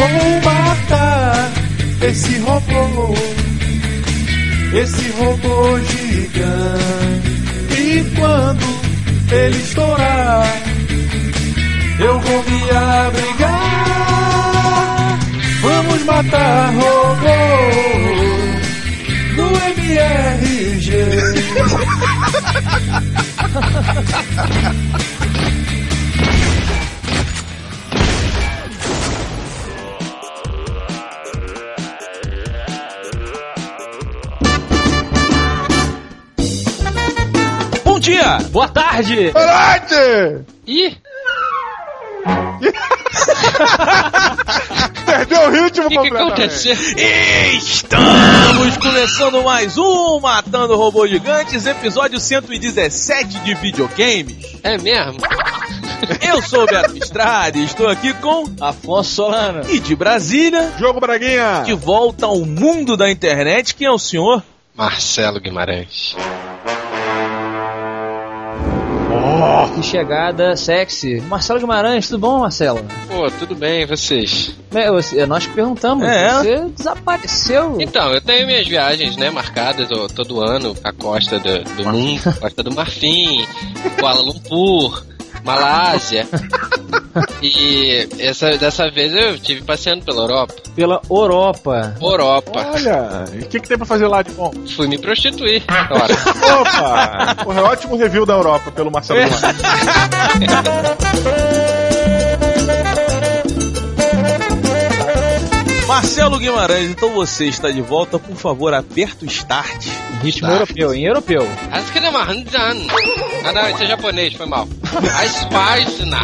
Vou matar esse robô, esse robô gigante. E quando ele estourar, eu vou me abrigar. Vamos matar robô no MRG. dia! Boa tarde! Boa noite! Ih! Perdeu o ritmo O que, que completamente. aconteceu? Estamos começando mais um Matando Robôs Gigantes, episódio 117 de videogames. É mesmo? Eu sou o Beto Estrade, estou aqui com Afonso Solano. e de Brasília, Jogo Braguinha! de volta ao mundo da internet, quem é o senhor? Marcelo Guimarães. Que chegada sexy. Marcelo Guimarães, tudo bom, Marcelo? Pô, tudo bem, e vocês? É, você- nós que perguntamos. É. Você desapareceu. Então, eu tenho minhas viagens, né, marcadas ó, todo ano, a costa do, do mundo, costa do Marfim, Kuala Lumpur, Malásia. E essa, dessa vez eu estive passeando pela Europa. Pela Europa. Europa. Olha, e o que, que tem pra fazer lá de bom? Fui me prostituir. Ora, Opa! Porra, é ótimo review da Europa pelo Marcelo Guimarães. Marcelo Guimarães, então você está de volta, por favor, aperta o start. Ritmo europeu, em europeu. acho que é Mahanjan. Ah, não, isso é japonês, foi mal. A na.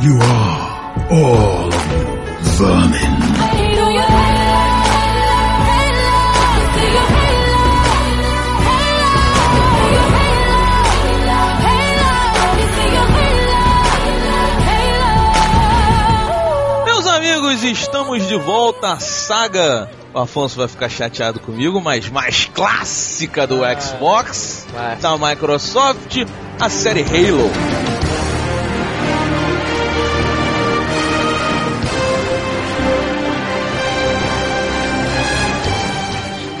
You are all of you vermin. Estamos de volta à saga. O Afonso vai ficar chateado comigo, mas mais clássica do Xbox, vai. da Microsoft, a série Halo.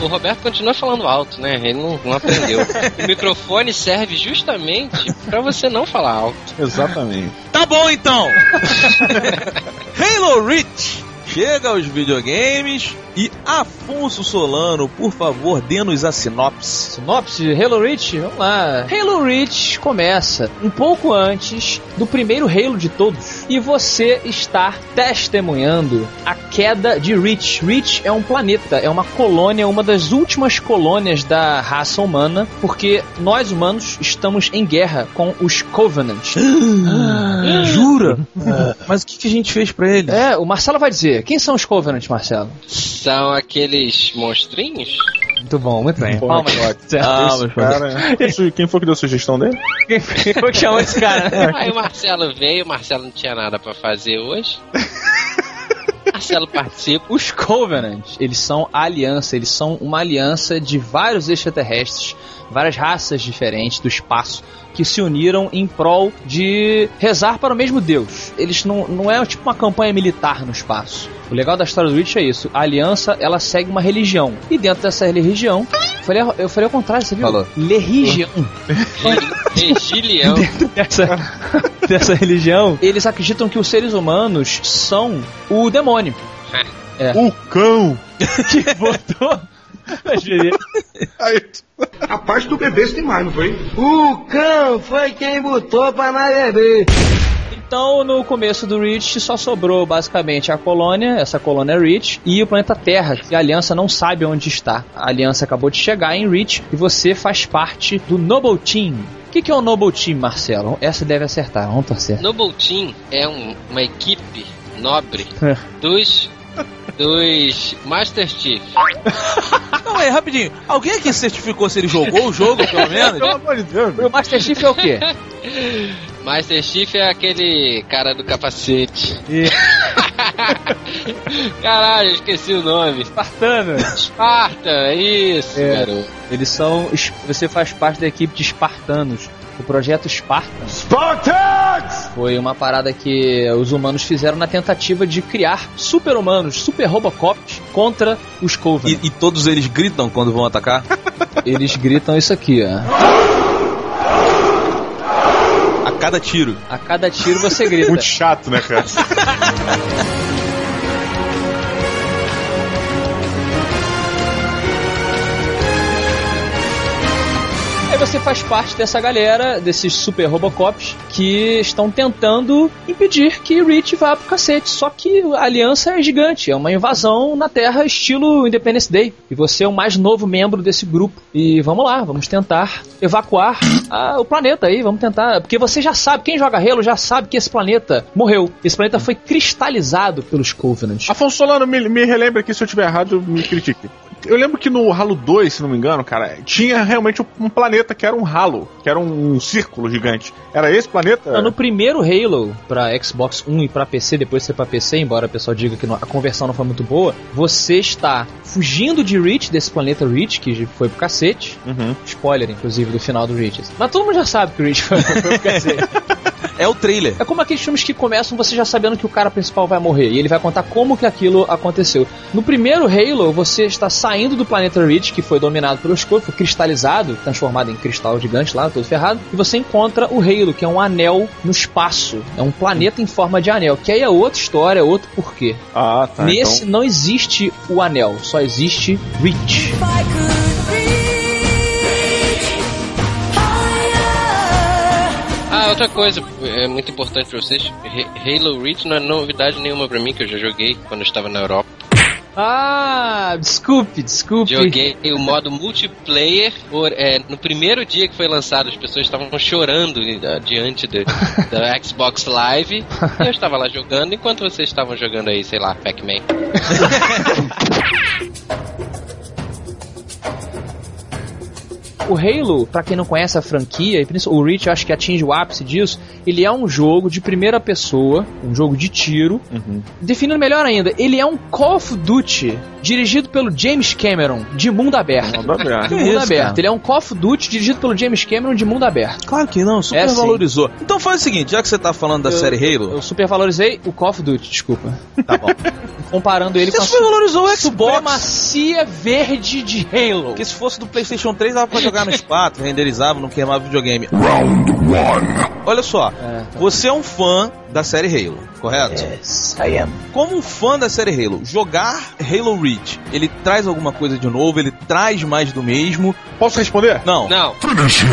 O Roberto continua falando alto, né? Ele não, não aprendeu. O microfone serve justamente pra você não falar alto. Exatamente. Tá bom então! Halo Reach chega aos videogames e Afonso Solano, por favor, dê-nos a sinopse. Sinopse de Halo Reach? Vamos lá. Halo Reach começa um pouco antes do primeiro Halo de todos. E você está testemunhando a queda de Reach. Reach é um planeta, é uma colônia, uma das últimas colônias da raça humana, porque nós humanos estamos em guerra com os Covenant. Jura? Mas o que, que a gente fez pra ele? É, o Marcelo vai dizer. Quem são os Covenant, Marcelo? São aqueles monstrinhos? Muito bom, muito bem. Porra, Palmas. que ótimo. Ah, cara, quem su- quem foi que deu a sugestão dele? Quem foi que chamou esse cara? Aí o Marcelo veio, o Marcelo não tinha nada pra fazer hoje. Marcelo participa. Os Covenant, eles são a aliança, eles são uma aliança de vários extraterrestres, várias raças diferentes do espaço que se uniram em prol de rezar para o mesmo Deus. Eles não, não é tipo uma campanha militar no espaço. O legal da história do Witch é isso. A aliança, ela segue uma religião. E dentro dessa religião, eu falei, eu falei ao contrário, você viu? Falou. Religião. Regilião. dessa, dessa religião, eles acreditam que os seres humanos são o demônio. O cão! Que botou. A parte do bebê demais, não foi? O cão foi quem botou pra nós beber. Então, no começo do Reach, só sobrou basicamente a colônia, essa colônia Reach, e o planeta Terra, que a Aliança não sabe onde está. A Aliança acabou de chegar em Reach e você faz parte do Noble Team. O que, que é o Noble Team, Marcelo? Essa deve acertar, vamos torcer. Noble Team é um- uma equipe nobre É. dos dos Master Chief. Calma aí, rapidinho. Alguém aqui certificou se ele jogou o jogo, pelo menos? pelo amor de Deus. O Master Chief é o quê? Master Chief é aquele cara do capacete. Caralho, esqueci o nome. Espartanos. Esparta, isso, É. garoto. Eles são. Você faz parte da equipe de espartanos. O projeto Spartan Spartans! foi uma parada que os humanos fizeram na tentativa de criar super-humanos, super Robocops contra os Covenant. E, e todos eles gritam quando vão atacar? Eles gritam isso aqui, ó. A cada tiro. A cada tiro você grita. Muito chato, né, cara? Você faz parte dessa galera, desses super Robocops, que estão tentando impedir que Reach vá pro cacete. Só que a aliança é gigante, é uma invasão na Terra estilo Independence Day. E você é o mais novo membro desse grupo. E vamos lá, vamos tentar evacuar ah, o planeta aí, vamos tentar. Porque você já sabe, quem joga Halo já sabe que esse planeta morreu. Esse planeta foi cristalizado pelos Covenant. Afonso Solano, me, me relembra aqui se eu estiver errado, me critique. Eu lembro que no Halo 2, se não me engano, cara, tinha realmente um planeta que era um halo, que era um círculo gigante. Era esse planeta? Não, no primeiro Halo, pra Xbox One e pra PC, depois ser pra PC, embora o pessoal diga que a conversão não foi muito boa, você está fugindo de Reach, desse planeta Reach, que foi pro cacete. Uhum. Spoiler, inclusive, do final do Reach. Mas todo mundo já sabe que o Reach foi, foi pro cacete. É o trailer. É como aqueles filmes que começam você já sabendo que o cara principal vai morrer, e ele vai contar como que aquilo aconteceu. No primeiro Halo, você está saindo do planeta Reach, que foi dominado pelos corpos, foi cristalizado, transformado em cristal gigante lá, todo ferrado, e você encontra o Halo, que é um anel no espaço. É um planeta em forma de anel, que aí é outra história, é outro porquê. Ah, tá. Nesse não existe o anel, só existe Reach. Ah, outra coisa é muito importante pra vocês: Ha- Halo Reach não é novidade nenhuma pra mim, que eu já joguei quando eu estava na Europa. Ah, desculpe, desculpe. Joguei o modo multiplayer por, é, no primeiro dia que foi lançado, as pessoas estavam chorando eh, diante do, da Xbox Live. E eu estava lá jogando enquanto vocês estavam jogando aí, sei lá, Pac-Man. O Halo, pra quem não conhece a franquia, e principalmente o Reach eu acho que atinge o ápice disso, ele é um jogo de primeira pessoa, um jogo de tiro. Definindo melhor ainda, ele é um Call of Duty dirigido pelo James Cameron, de mundo aberto. Mundo aberto. De Que mundo isso, aberto. cara? Ele é um Call of Duty dirigido pelo James Cameron de mundo aberto. Claro que não, super É, valorizou. Então faz o seguinte, já que você tá falando da Eu- série Halo, Eu supervalorizei o Call of Duty, desculpa. tá bom. Comparando ele Você com a supervalorizou o Xbox. supremacia verde de Halo. Porque se fosse do PlayStation 3, dava pra jogar nos 4, renderizava, não queimava videogame. Round one. Olha só, É, tá. você é um fã da série Halo, correto? Yes, I am. Como um fã da série Halo, jogar Halo Reach, ele traz alguma coisa de novo, ele traz mais do mesmo? Posso responder? Não. Não, Finish him.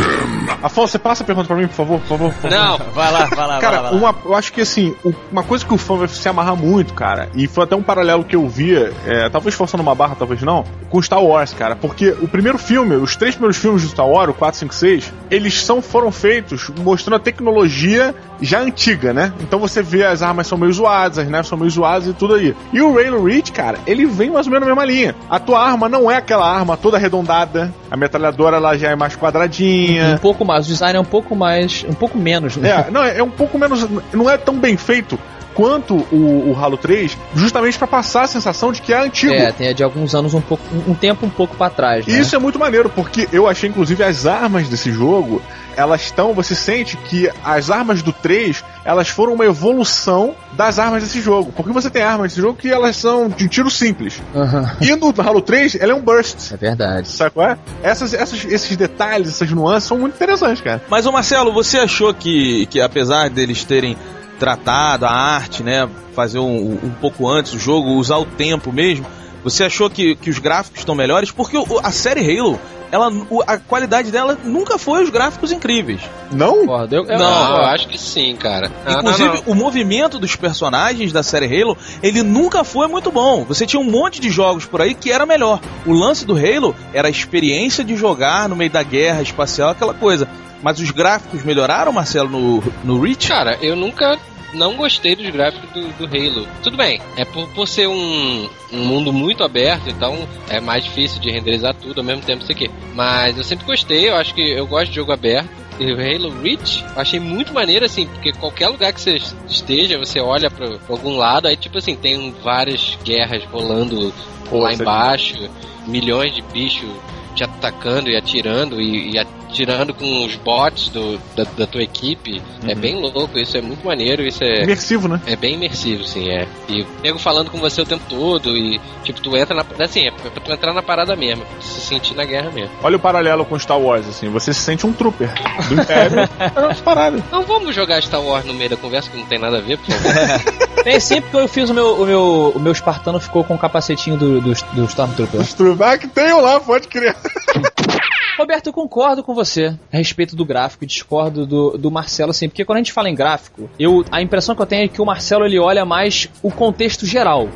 Afonso, você passa a pergunta pra mim, por favor, por favor. por favor. não. Vai lá, vai lá, Cara, uma, eu acho que assim, uma coisa que o fã vai se amarrar muito, cara, e foi até um paralelo que eu via, é, talvez forçando uma barra, talvez não, com Star Wars, cara, porque o primeiro filme, os três primeiros filmes de Star Wars, o 4, 5, 6, eles são, foram feitos mostrando a tecnologia já antiga, né? Então você vê as armas são meio zoadas, as naves são meio zoadas e tudo aí. E o Halo Reach, cara, ele vem mais ou menos na mesma linha. A tua arma não é aquela arma toda arredondada, a metralhadora ela já é mais quadradinha. Um pouco mais, o design é um pouco mais, um pouco menos, né? É, não, é um pouco menos. Não é tão bem feito quanto o, o Halo 3, justamente pra passar a sensação de que é antigo. É, tem de alguns anos um pouco, um, tempo um pouco pra trás, né? E isso é muito maneiro, porque eu achei, inclusive, as armas desse jogo, elas estão. Você sente que as armas do 3, elas foram uma evolução das armas desse jogo. Porque você tem armas desse jogo que elas são de tiro simples. Aham. E no Halo 3, ela é um burst. É verdade. Sabe qual é? Essas, essas, esses detalhes, essas nuances são muito interessantes, cara. Mas, ô Marcelo, você achou que, que apesar deles terem tratado a arte, né, fazer um, um pouco antes o jogo, usar o tempo mesmo, você achou que, que os gráficos estão melhores? Porque o- a série Halo, ela, o- a qualidade dela nunca foi os gráficos incríveis. Não? Eu, eu- Não, eu- eu acho que sim, cara. Não, Inclusive, não, não. o movimento dos personagens da série Halo, ele nunca foi muito bom. Você tinha um monte de jogos por aí que era melhor. O lance do Halo era a experiência de jogar no meio da guerra espacial, aquela coisa. Mas os gráficos melhoraram, Marcelo, no, no Reach? Cara, eu nunca não gostei dos gráficos do, do Halo. Tudo bem, é por, por ser um, um mundo muito aberto, então é mais difícil de renderizar tudo ao mesmo tempo, isso aqui. Mas eu sempre gostei, eu acho que eu gosto de jogo aberto. e o Halo Reach, eu achei muito maneiro, assim, porque qualquer lugar que você esteja, você olha pra, pra algum lado, aí, tipo assim, tem várias guerras rolando Pô, lá embaixo, milhões de bichos te atacando e atirando e, e atirando com os bots do, da, da tua equipe. É bem louco, isso é muito maneiro, isso é. Imersivo, né? É bem imersivo, sim, é. E pego falando com você o tempo todo e, tipo, tu entra na. Assim, é pra tu entrar na parada mesmo, pra tu se sentir na guerra mesmo. Olha o paralelo com Star Wars, assim. Você se sente um trooper do Império. é parada. Não vamos jogar Star Wars no meio da conversa que não tem nada a ver, por favor. Tem sempre que eu fiz o meu, o meu, o meu espartano ficou com o capacetinho do, do, do Stormtrooper. Os Trooper. Ah, que tem um lá, pode criar. Roberto, eu concordo com você a respeito do gráfico e discordo do, do Marcelo, assim, porque quando a gente fala em gráfico, eu, a impressão que eu tenho é que o Marcelo ele olha mais o contexto geral.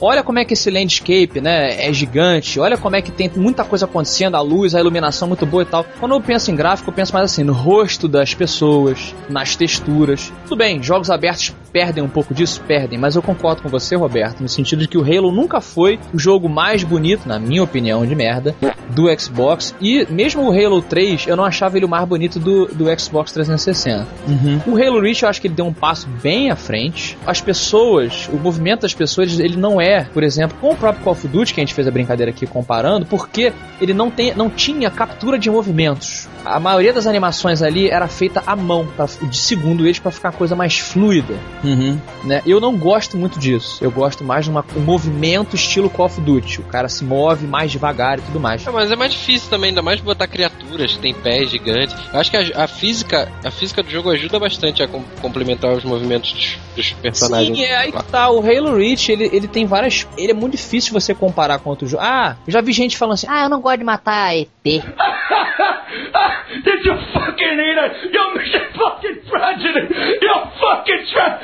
Olha como é que esse landscape, né, é gigante, olha como é que tem muita coisa acontecendo, a luz, a iluminação muito boa e tal. Quando eu penso em gráfico, eu penso mais assim, no rosto das pessoas, nas texturas. Tudo bem, jogos abertos perdem um pouco disso? Perdem, mas eu concordo com você, Roberto, no sentido de que o Halo nunca foi o jogo mais bonito, na minha opinião, de merda, do Xbox. E mesmo o Halo 3, eu não achava ele o mais bonito do, do Xbox 360. O Halo Reach, eu acho que ele deu um passo bem à frente. As pessoas, o movimento das pessoas, ele não é, por exemplo, com o próprio Call of Duty, que a gente fez a brincadeira aqui comparando, porque ele não, tem, não tinha captura de movimentos. A maioria das animações ali era feita à mão, pra, de segundo eles, para ficar uma coisa mais fluida Uhum. né? Eu não gosto muito disso. Eu gosto mais de uma, um movimento estilo Call of Duty. O cara se move mais devagar e tudo mais. É, mas é mais difícil também, ainda mais botar criaturas que tem pés gigantes. Eu acho que a, a física a física do jogo ajuda bastante a com- complementar os movimentos dos, dos personagens. Sim, é aí que tá. O Halo Reach, ele, ele tem várias. Ele é muito difícil você comparar com outro jogo. Ah, eu já vi gente falando assim: ah, eu não gosto de matar ET. Did you fucking eat it? You mission fucking tragedy! You fucking tra-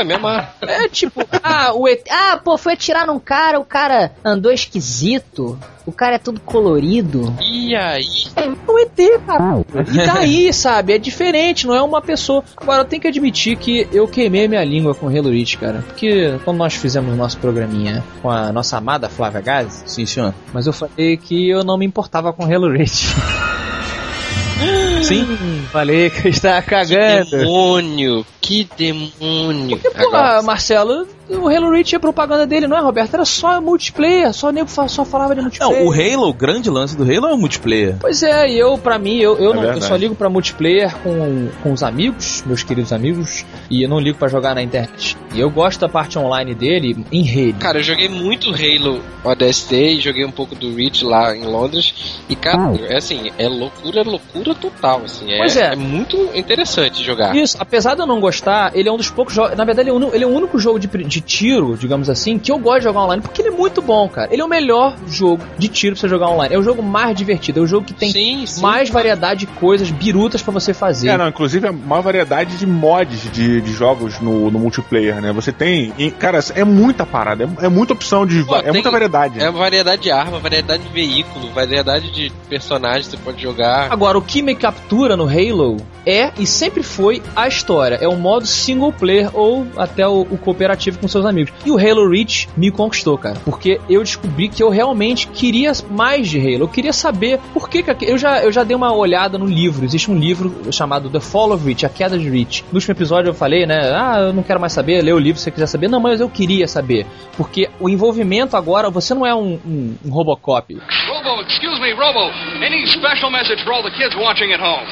É mesmo. É tipo, Ah, o ET. Ah, pô, foi atirar num cara, o cara andou esquisito. O cara é tudo colorido. E aí? é um ET, cara. E daí, sabe? É diferente, não é uma pessoa. Agora, eu tenho que admitir que eu queimei minha língua com Halo Reach, cara. Porque quando nós fizemos o nosso programinha com a nossa amada Flávia Gazi, Sim, senhor. mas eu falei que eu não me importava com Halo Reach. Sim, falei que estava cagando. Demônio! Que demônio! Porra, Marcelo, o Halo Reach é propaganda dele, não é, Roberto? Era só multiplayer, só nego só falava de multiplayer. Não, o Halo, o grande lance do Halo é o multiplayer. Pois é, e eu, pra mim, eu, eu, É não, eu só ligo pra multiplayer com, com os amigos, meus queridos amigos, e eu não ligo pra jogar na internet. E eu gosto da parte online dele em rede. Cara, eu joguei muito Halo ODST e joguei um pouco do Reach lá em Londres. E, cara, é assim, é loucura, loucura total, assim. É, Pois é. muito interessante jogar. Isso, apesar de eu não gostar, ele é um dos poucos jogos. Na verdade, ele é, o uni- ele é o único jogo de, pri- de tiro, digamos assim, que eu gosto de jogar online, porque ele é muito bom, cara. Ele é o melhor jogo de tiro pra você jogar online. É o jogo mais divertido, é o jogo que tem sim, sim. mais variedade de coisas birutas pra você fazer. É, não, inclusive a maior variedade de mods de, de jogos no, no multiplayer, né? Você tem. e, cara, é muita parada, é, é muita opção de. Pô, é tem- muita variedade. É variedade de arma, variedade de veículo, variedade de personagens que você pode jogar. Agora, o que me captura no Halo é e sempre foi a história. É o modo single player ou até o, o cooperativo com seus amigos. E o Halo Reach me conquistou, cara. Porque eu descobri que eu realmente queria mais de Halo. Eu queria saber por que, que eu, já, eu já dei uma olhada no livro. Existe um livro chamado The Fall of Reach, A Queda de Reach. No último episódio eu falei, né? Ah, eu não quero mais saber, lê o livro se você quiser saber. Não, mas eu queria saber. Porque o envolvimento agora, você não é um, um, um Robocop. Robo, excuse me, Robo. Any special message for all the kids watching at home?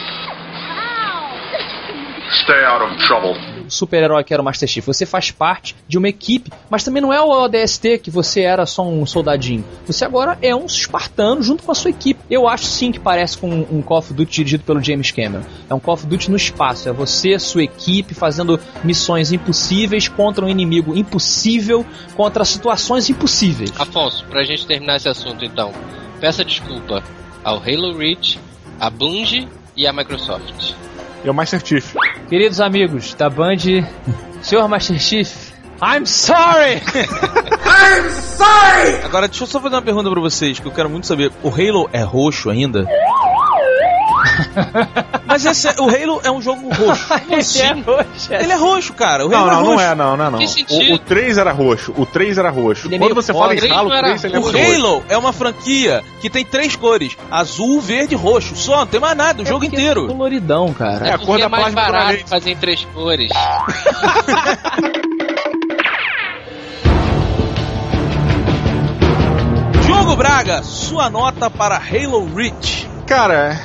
Stay out of trouble. Super-herói que era o Master Chief. Você faz parte de uma equipe, mas também não é o ODST que você era só um soldadinho. Você agora é um espartano junto com a sua equipe. Eu acho sim que parece com um Call of Duty dirigido pelo James Cameron. É um Call of Duty no espaço. É você, sua equipe, fazendo missões impossíveis contra um inimigo impossível, contra situações impossíveis. Afonso, pra gente terminar esse assunto então, peça desculpa ao Halo Reach, a Bungie e a Microsoft. É o Master Chief. Queridos amigos da Band, senhor Master Chief, I'm sorry! Agora, deixa eu só fazer uma pergunta pra vocês, que eu quero muito saber. O Halo é roxo ainda? Mas esse, é- o Halo é um jogo roxo. Ele é roxo. Ele é roxo, cara. O Não, Halo não, é não roxo. é, não, não é, não. Que sentido? O, o 3 era roxo, o 3 era roxo. Ele é Quando você fala em Halo, Não era 3 você O lembra roxo. Halo é uma franquia que tem três cores: azul, verde e roxo. Só, não tem mais nada, o jogo porque inteiro. É coloridão, cara. É, a cor da é mais plasma barato fazer em três cores. Diogo Braga, sua nota para Halo Reach. Cara,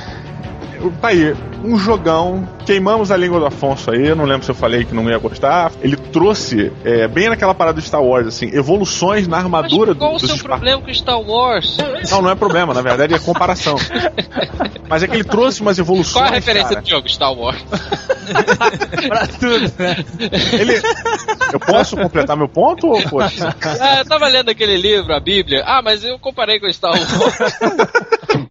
tá aí, um jogão. Queimamos a língua do Afonso aí, eu não lembro se eu falei que não ia gostar. Ele trouxe, é, bem naquela parada do Star Wars, assim, evoluções na armadura Mas qual do, o dos seu Spartans. problema com Star Wars? Não, não é problema, na verdade é comparação. Mas é que ele trouxe umas evoluções. Qual a referência cara. do jogo Star Wars? pra tudo, né? Ele... Eu posso completar meu ponto ou poxa? Ah, eu tava lendo aquele livro, a Bíblia. Ah, mas eu comparei com Star Wars.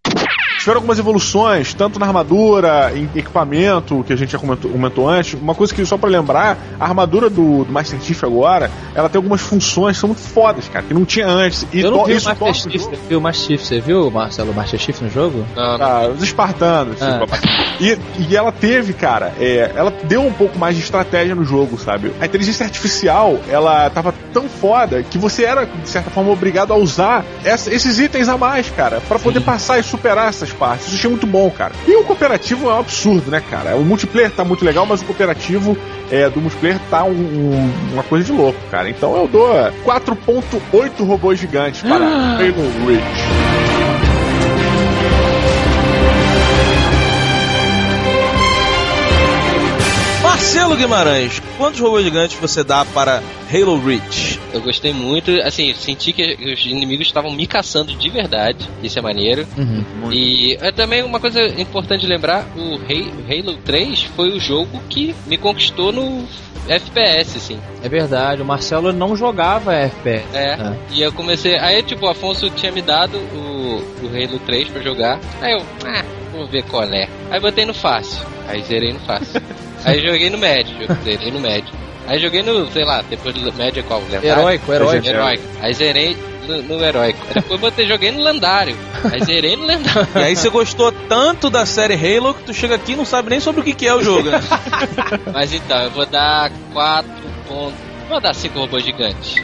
Tiveram algumas evoluções, tanto na armadura, em equipamento, que a gente já comentou, comentou antes. Uma coisa que, só pra lembrar, a armadura do, do Master Chief agora, ela tem algumas funções que são muito fodas, cara, que não tinha antes. E Eu não vi o isso Master o Chief. jogo. Você viu o Master Chief? Você viu, Marcelo, o Master Chief no jogo? Não, não. Ah, os espartanos. Ah. E, e ela teve, cara, é, ela deu um pouco mais de estratégia no jogo, sabe? A inteligência artificial, ela tava tão foda que você era, de certa forma, obrigado a usar essa- esses itens a mais, cara, pra poder passar e superar essas partes. Isso achei muito bom, cara. E o cooperativo é um absurdo, né, cara? O multiplayer tá muito legal, mas o cooperativo é, do multiplayer tá um- um- uma coisa de louco, cara. Então eu dou 4.8 robôs gigantes para Halo Reach. Marcelo Guimarães, quantos robôs gigantes você dá para Halo Reach? Eu gostei muito, assim, senti que os inimigos estavam me caçando de verdade. Isso é maneiro. Uhum. E é também uma coisa importante de lembrar: o Halo 3 foi o jogo que me conquistou no FPS, assim. É verdade, o Marcelo não jogava FPS. É. É. E eu comecei. Aí, tipo, o Afonso tinha me dado o, o Halo 3 pra jogar. Aí eu, ah, vamos ver qual é. Aí botei no fácil. Aí zerei no fácil. aí joguei no médio, zerei no médio. Aí joguei no, sei lá, depois do médio é qual? Lendário? Heróico, heróico. Heróico. Aí zerei no, no heróico. Aí depois botei, joguei no lendário. Aí zerei no lendário. E aí você gostou tanto da série Halo que tu chega aqui e não sabe nem sobre o que, que é o jogo. né? Mas então, eu vou dar 4 pontos. Vou dar 5 robôs gigantes.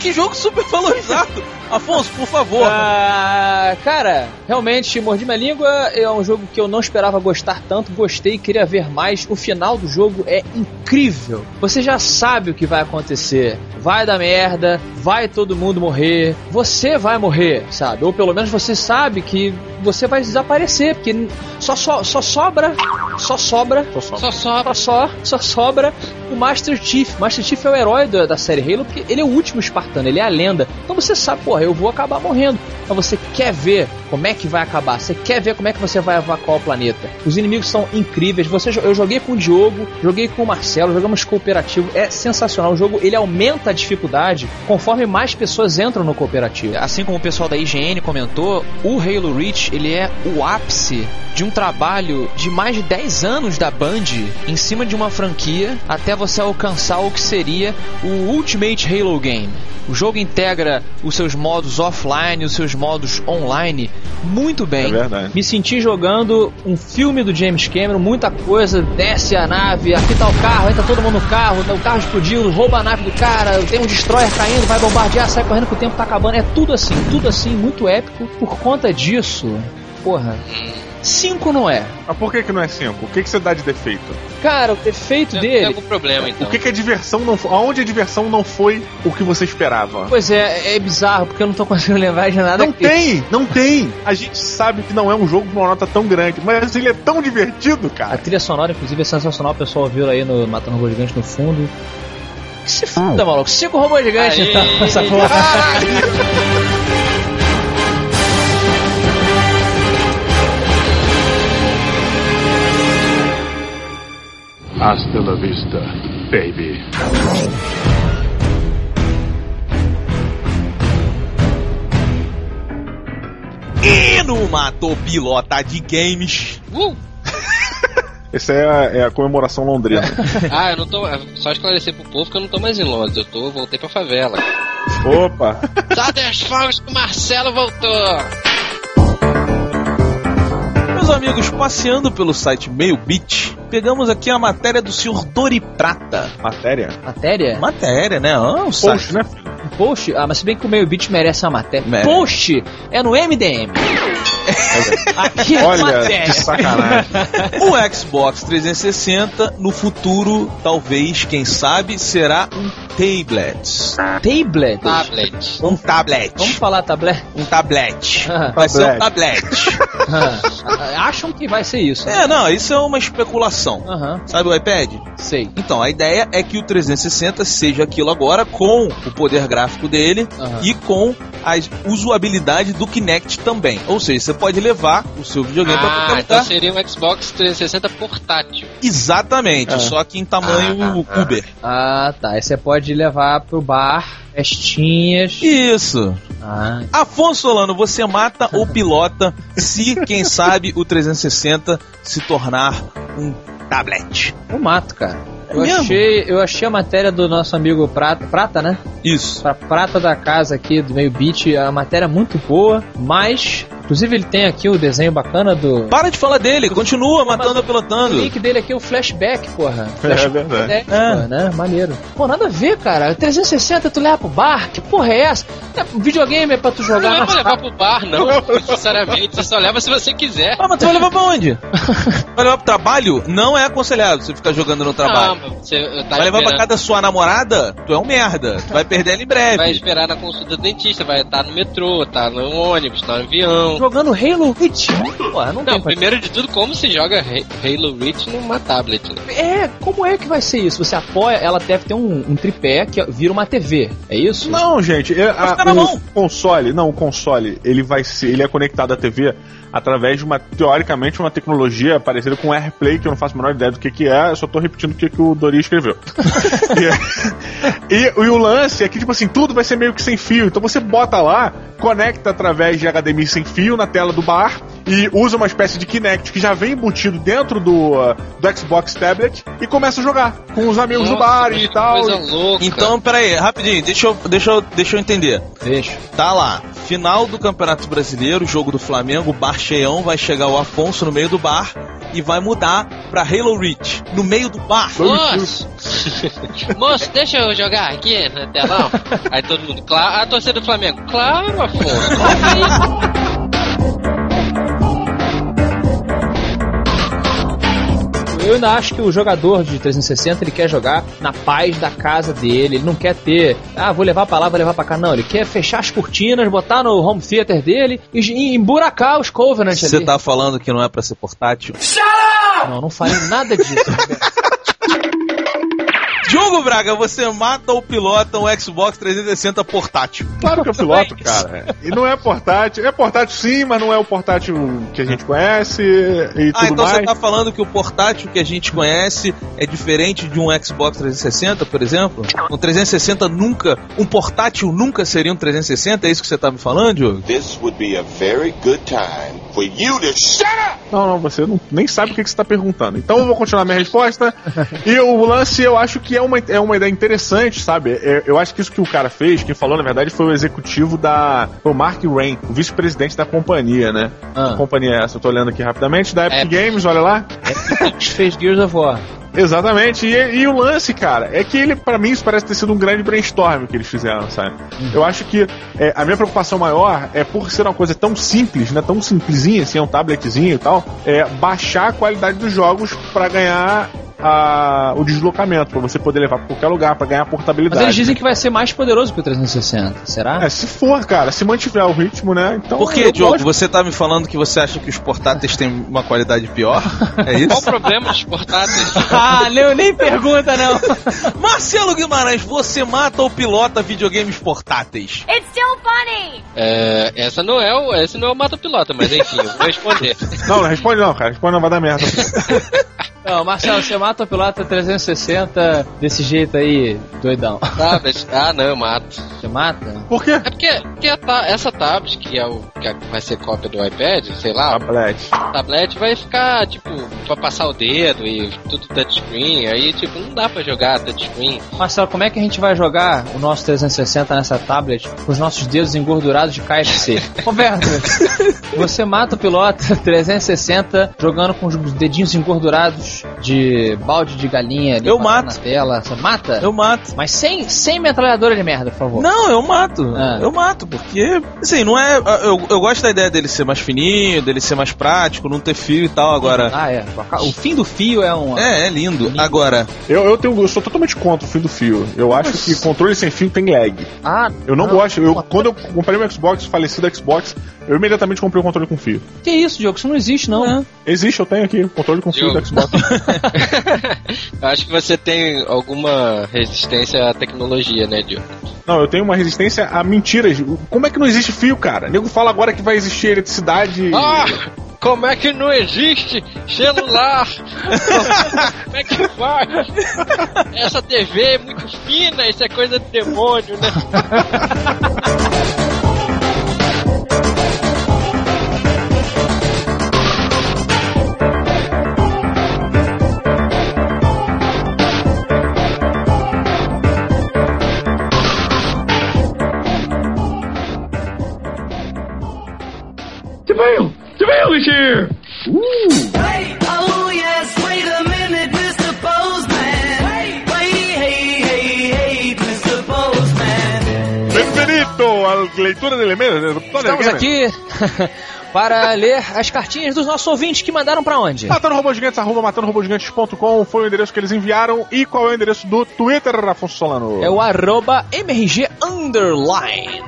que jogo super valorizado. Afonso, por favor. Ah, cara, realmente, Mordi Minha Língua é um jogo que eu não esperava gostar tanto. Gostei, queria ver mais. O final do jogo é incrível. Você já sabe o que vai acontecer. Vai dar merda, vai todo mundo morrer. Você vai morrer, sabe? Ou pelo menos você sabe que você vai desaparecer, porque só, só, só sobra, só sobra só. Só sobra. só, só, só sobra o Master Chief. Master Chief é o herói da, da série Halo porque ele é o último espartano, ele é a lenda. Então você sabe, porra, eu vou acabar morrendo. Então você quer ver como é que vai acabar, você quer ver como é que você vai evacuar o planeta. Os inimigos são incríveis. Você, eu joguei com o Diogo, joguei com o Marcelo, jogamos cooperativo. É sensacional. O jogo ele aumenta a dificuldade conforme mais pessoas entram no cooperativo. Assim como o pessoal da IGN comentou, o Halo Reach ele é o ápice de um trabalho de mais de 10 anos da Band em cima de uma franquia até você alcançar o que seria o Ultimate Halo Game. O jogo integra os seus modos offline, os seus modos online muito É bem. verdade. Me senti jogando um filme do James Cameron, muita coisa, desce a nave, aqui tá o carro, entra todo mundo no carro, o carro explodiu, rouba a nave do cara, tem um destroyer caindo, vai bombardear, sai correndo que o tempo tá acabando. É tudo assim, tudo assim, muito épico. Por conta disso, porra, 5 não é. Mas por que, que não é 5? O que, que você dá de defeito? Cara, o defeito Tem, tem dele. algum problema, então. O que, que a diversão não foi? Aonde a diversão não foi o que você esperava? Pois é, é bizarro, porque eu não tô conseguindo lembrar de nada Não que- tem, não tem. A gente sabe que não é um jogo com uma nota tão grande, mas ele é tão divertido, A cara. trilha sonora, inclusive, é sensacional. O pessoal viu aí no Matando Robô Gigante no fundo. Que se foda, maluco. Cinco robôs gigantes, Aê. então, essa porra. Hasta la vista, baby. E numa topilota de games. Uh! Essa é a, é a comemoração londrina. Ah, eu não tô. Só esclarecer pro povo que eu não tô mais em Londres, eu tô, voltei pra favela. Opa! Soltem as fogos que o Marcelo voltou! amigos, passeando pelo site Meio Beat, pegamos aqui a matéria do senhor Dori Prata. Matéria? Matéria? Matéria, né? Ah, um Post, né? Post? Ah, mas se bem que o meio beat merece uma matéria. Merece. Post é no MDM. Aqui é Olha, matéria. que sacanagem. O Xbox 360 no futuro, talvez, quem sabe, será um tablet. Tablet. Tablet. Um tablet. Vamos falar tablet? Um tablet. Ah. Vai ser um tablet. Ah, Acham que vai ser isso. é, não, isso é uma especulação. Sabe o iPad? sei. Então, a ideia é que o 360 seja aquilo agora com o poder gráfico dele Aham. e com a usabilidade do Kinect também. Ou seja, você pode levar o seu videogame Ah, qualquer então lugar. seria um Xbox 360 portátil. Exatamente, É. só que em tamanho Uber. Ah, tá. Aí você pode levar pro bar, festinhas. Isso. Ah, Afonso Solano, você mata ou pilota se, quem sabe, o 360 se tornar um tablet? eu mato, cara. É Eu mesmo? achei, eu achei a matéria do nosso amigo Prata, Prata, né? Isso. Pra Prata da casa aqui do meio beat, a matéria muito boa, mas inclusive ele tem aqui o desenho bacana do Para de falar dele, continua matando ou O pilotando. link dele aqui é o flashback, porra. É Flashback verdade. deck, porra, né? Maneiro. Pô, nada a ver, cara. 360 tu leva pro bar? Que porra é essa? É, videogame é pra tu jogar Não é pra levar pro bar, não, necessariamente. Você só leva se você quiser. Ah, mas tu vai levar pra onde? vai levar pro trabalho? Não é aconselhado você ficar jogando no trabalho. Não, mas você tá vai levar pra casa da sua namorada? Tu é um merda. Tu vai perder ela em breve. Vai esperar na consulta do dentista, vai estar no metrô, tá no ônibus, tá no avião. Jogando Halo Reach. Porra, não, Não, primeiro de tudo, como se joga Ha- Halo Reach numa tablet, né? É, como é que vai ser isso? Você apoia, ela deve ter um, um tripé que vira uma TV. É isso? Não, gente, é, a- o console, não, o console, ele vai ser, ele é conectado à TV através de uma, teoricamente, uma tecnologia parecida com AirPlay, que eu não faço a menor ideia do que que é, eu só tô repetindo o que, que o Dori escreveu. e, e- e o lance é que, tipo assim, tudo vai ser meio que sem fio, então você bota lá, conecta através de HDMI sem fio na tela do bar, e usa uma espécie de Kinect que já vem embutido dentro do, uh, do Xbox Tablet e começa a jogar com os amigos do Nossa, bar mas e tal. Coisa louca. Então, peraí, rapidinho, deixa eu, deixa, eu, deixa eu entender. Deixa. Tá lá, final do Campeonato Brasileiro, jogo do Flamengo, bar cheião, vai chegar o Afonso no meio do bar e vai mudar pra Halo Reach, no meio do bar. Moço! Moço, deixa eu jogar aqui no telão. Aí todo mundo, claro, a torcida do Flamengo, claro, Afonso. Eu ainda acho que o jogador de 360 ele quer jogar na paz da casa dele. Ele não quer ter, ah, vou levar pra lá, vou levar pra cá. Não, ele quer fechar as cortinas, botar no home theater dele e, emburacar os Covenant Você ali. tá falando que não é pra ser portátil? Não, não falei nada disso. Diogo Braga, você mata ou pilota um Xbox 360 portátil? Claro que eu piloto, cara. E não é portátil. É portátil sim, mas não é o portátil que a gente conhece e Ah, tudo então mais. você tá falando que o portátil que a gente conhece é diferente de um Xbox 360, por exemplo? Um 360 nunca, um portátil nunca seria um 360? É isso que você tá me falando, Diogo? This would be a very good time for you to shut up! Não, não, você não, nem sabe o que, que você tá perguntando. Então eu vou continuar minha resposta. E o lance eu acho que é uma, é uma ideia interessante, sabe? É- eu acho que isso que o cara fez, quem falou na verdade foi o executivo da. Foi o Mark Rain, o vice-presidente da companhia, né? Ah. Companhia é essa? Eu tô olhando aqui rapidamente. Da Epic Epic. Games, olha lá. Fez Gears of War. Exatamente, e, e o lance, cara, é que ele, pra mim, isso parece ter sido um grande brainstorm que eles fizeram, sabe? Eu acho que é, a minha preocupação maior é por ser uma coisa tão simples, né? Tão simplesinha, assim, é um tabletzinho e tal, é baixar a qualidade dos jogos pra ganhar a- o deslocamento, pra você poder levar pra qualquer lugar, pra ganhar portabilidade. Mas eles dizem que vai ser mais poderoso que o 360. Será? É, se for, cara, se mantiver o ritmo, né? Então. Por que, eu Diogo? gosto. Você tá me falando que você acha que os portáteis têm uma qualidade pior? É Qual isso? o problema dos portáteis? ah, nem, nem pergunta, não. Marcelo Guimarães, você mata ou pilota videogames portáteis? It's still funny! É, essa não é o, esse não é o mata pilota, mas enfim, eu vou responder. Não, não responde não, cara. Responde não, vai dar merda. Não, Marcelo, você mata o pilota 360 desse jeito aí, doidão. Tablet, ah não, eu mato. Você mata? Por quê? É porque, porque a ta- essa tablet, que, é o, que é- vai ser cópia do iPad, sei lá, Tablet. tablet vai ficar, tipo, pra passar o dedo e tudo touchscreen, aí, tipo, não dá pra jogar touchscreen. Marcelo, como é que a gente vai jogar o nosso 360 nessa tablet com os nossos dedos engordurados de KFC. Roberto, você mata o pilota 360 jogando com os dedinhos engordurados de balde de galinha ali Eu mato. na tela. Você mata? Eu mato. Mas sem, sem metralhadora de merda, por favor. Não, eu mato. Ah. Eu mato, porque, assim, não é. Eu, eu gosto da ideia dele ser mais fininho, dele ser mais prático, não ter fio e tal. Agora. Ah, é. O fim do fio é um. É, é lindo. Agora, Eu, eu, tenho, eu sou totalmente contra o fim do fio. Eu acho que controle sem fio tem lag. Ah, Eu não não. gosto. Eu, quando eu comprei meu Xbox, falecido Xbox, eu imediatamente comprei o controle com fio. Que isso, Diogo? Isso não existe, não. Existe, eu tenho aqui, controle com fio Diogo. do Xbox. Acho que você tem alguma resistência à tecnologia, né, Diogo? não, eu tenho uma resistência a mentiras. Como é que não existe fio, cara? O nego fala agora que vai existir eletricidade. Ah! Como é que não existe celular? Como é que faz? Essa TV é muito fina, isso é coisa de demônio, né? leitura de elementos. Estamos aqui para ler as cartinhas dos nossos ouvintes que mandaram pra onde? Matando Robôs Gigantes, arroba matandorobogigantes.com foi o endereço que eles enviaram. E qual é o endereço do Twitter, Afonso Solano? É o arroba MRG Underline.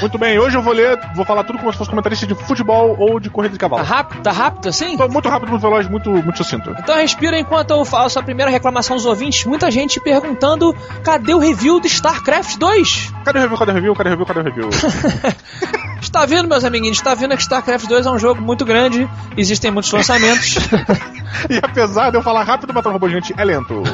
Muito bem, hoje eu vou ler, vou falar tudo como se fosse comentarista de futebol ou de corrida de Tá cavalo. rápido, tá rápido assim? Tô Muito rápido, muito veloz, muito, muito sucinto. Então respira enquanto eu faço a primeira reclamação dos ouvintes. Muita gente perguntando cadê o review de StarCraft 2? Cadê o review, cadê o review, cadê o review, cadê o review? Está vendo, meus amiguinhos? Está vendo que StarCraft 2 é um jogo muito grande, existem muitos lançamentos. e apesar de eu falar rápido, Matando Robôs Gigantes é lento.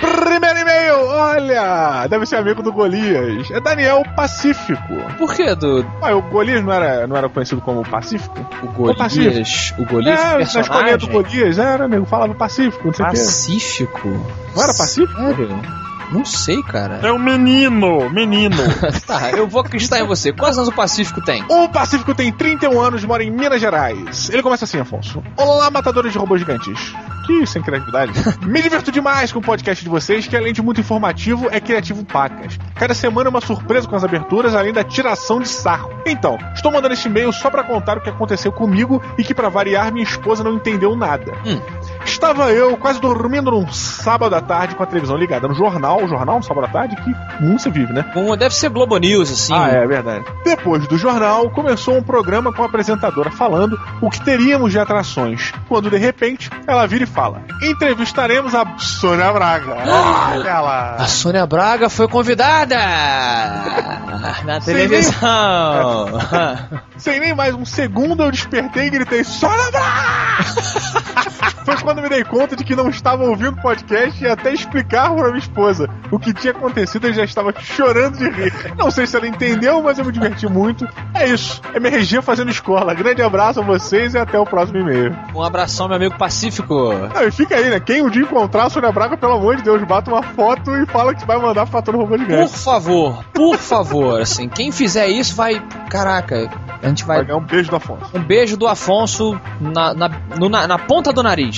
Primeiro e-mail, olha, deve ser amigo do Golias. É Daniel Pacífico. Por que, do Ah, o Golias não era, não era conhecido como Pacífico? o Golias? Golias? O Golias é, na escolinha do Golias, era, nego, falava Pacífico, não sei o. Pacífico? Não era Pacífico? Sério? Não sei, cara. É um menino, menino. Tá, eu vou acreditar em você. Quantos anos o Pacífico tem? O Pacífico tem 31 anos, mora em Minas Gerais. Ele começa assim, Afonso. Olá, matadores de robôs gigantes. Que sem criatividade. Me diverto demais com o podcast de vocês, que além de muito informativo, é criativo pacas. Cada semana é uma surpresa com as aberturas, além da tiração de sarro. Então, estou mandando este e-mail só pra contar o que aconteceu comigo e que, pra variar, minha esposa não entendeu nada. Hum. Estava eu quase dormindo num sábado à tarde com a televisão ligada no jornal, o jornal, no sábado à tarde, que não se vive, né? Um, deve ser Globo News, assim. Ah, é verdade. Depois do jornal, começou um programa com a apresentadora falando o que teríamos de atrações. Quando de repente ela vira e fala: Entrevistaremos a Sônia Braga. Olha lá. A Sônia Braga foi convidada na Sem televisão. Sem nem mais um segundo eu despertei e gritei: Sônia Braga! Foi quando me dei conta de que não estava ouvindo o podcast e até explicar para minha esposa o que tinha acontecido, eu já estava chorando de rir. Não sei se ela entendeu, mas eu me diverti muito. É isso. MRG fazendo escola. Grande abraço a vocês e até o próximo e-mail. Um abração, meu amigo Pacífico. Não, e fica aí, né? Quem um dia encontrar a Sônia Braga, pelo amor de Deus, bata uma foto e fala que vai mandar pra todo robô Por favor, por favor, assim, quem fizer isso vai. Caraca, a gente vai. Vai ganhar um beijo do Afonso. Um beijo do Afonso na, na, no- na, na ponta do nariz.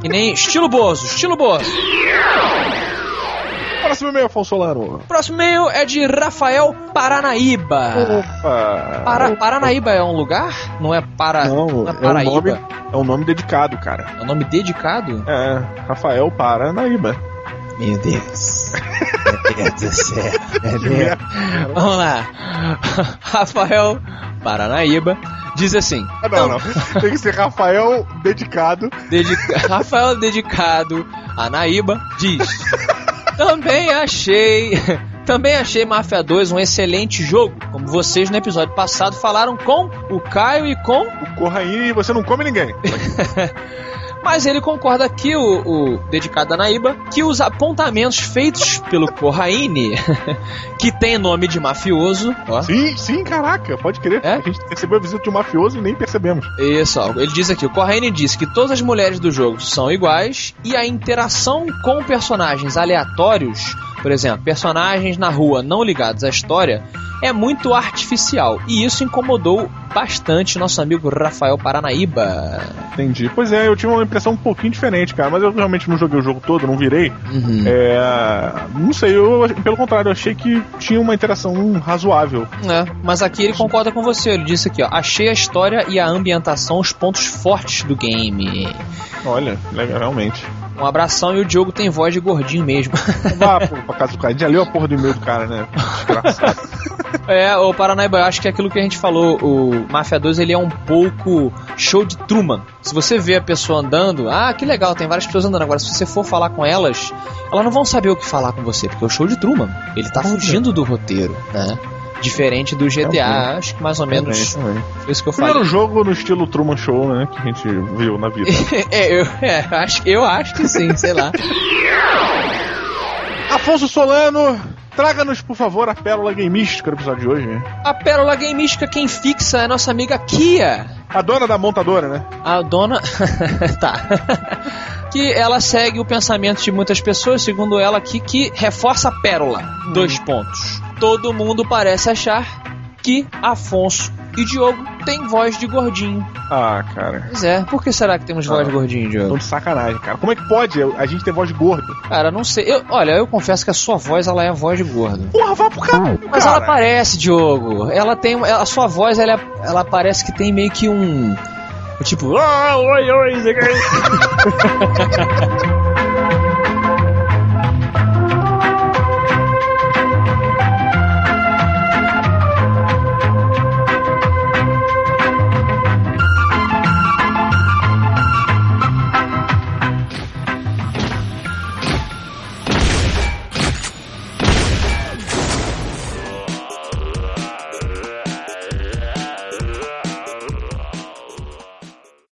Que nem estilo Bozo, estilo Bozo. Próximo e-mail, Afonso Solano. Próximo e-mail é de Rafael Paranaíba. Opa! Para, Paranaíba é um lugar? Não é para. Não, não é é um, Paraíba. nome, é um nome dedicado, cara. É um nome dedicado? É, Rafael Paranaíba. Meu Deus. Meu Deus do céu. Meu Deus. Vamos lá. Rafael Paranaíba diz assim: Ah, não, não. Tem que ser Rafael dedicado. Dedica... Rafael dedicado a Naíba diz: Também achei. Também achei Mafia 2 um excelente jogo, como vocês no episódio passado falaram com o Caio e com O Corraine, você não come ninguém. Mas ele concorda aqui, o, o dedicado a Naíba, que os apontamentos feitos pelo Corraine, que tem nome de mafioso, ó, Sim, sim, caraca, pode crer. É? A gente recebeu a visita de um mafioso e nem percebemos. Isso, ó, ele diz aqui, o Corraine diz que todas as mulheres do jogo são iguais e a interação com personagens aleatórios por exemplo, personagens na rua não ligados à história, é muito artificial. E isso incomodou bastante nosso amigo Rafael Paranaíba. Entendi. Pois é, eu tive uma impressão um pouquinho diferente, cara, mas eu realmente não joguei o jogo todo, não virei. É. Não sei, eu, pelo contrário, eu achei que tinha uma interação razoável. É, mas aqui ele concorda com você. Ele disse aqui, ó, achei a história e a ambientação os pontos fortes do game. Olha, legal, realmente. Um abração e o Diogo tem voz de gordinho mesmo. Vá pô, pra casa do cara. A gente já leu a porra do e-mail do cara, né? Desgraçado. É, o Paranaíba, eu acho que é aquilo que a gente falou, o Mafia 2 ele é um pouco show de Truman. Se você vê a pessoa andando, ah, que legal, tem várias pessoas andando. Agora, se você for falar com elas, elas não vão saber o que falar com você, porque é o show de Truman. Ele tá fugindo do roteiro, né? Diferente do GTA, acho que mais ou menos Também, também. foi isso que eu falei. Primeiro jogo no estilo Truman Show, né? Que a gente viu na vida. é, eu, é, acho, eu acho que sim, sei lá. Afonso Solano, traga-nos, por favor, a pérola gameística do episódio de hoje. A pérola gameística quem fixa é a nossa amiga Kia. A dona da montadora, né? A dona. tá. que ela segue o pensamento de muitas pessoas, segundo ela aqui, que reforça a pérola. Dois pontos. Todo mundo parece achar que Afonso e Diogo têm voz de gordinho. Ah, cara. Pois é, por que será que temos voz de gordinho, Diogo? Tão de sacanagem, cara. Como é que pode a gente ter voz de gordo? Cara, não sei. Eu, olha, eu confesso que a sua voz ela é a voz de gordo. Porra, vá pro caralho, Mas cara. ela parece, Diogo. Ela tem. A sua voz, ela, é- ela parece que tem meio que um. Tipo. "Ah, oi, oi,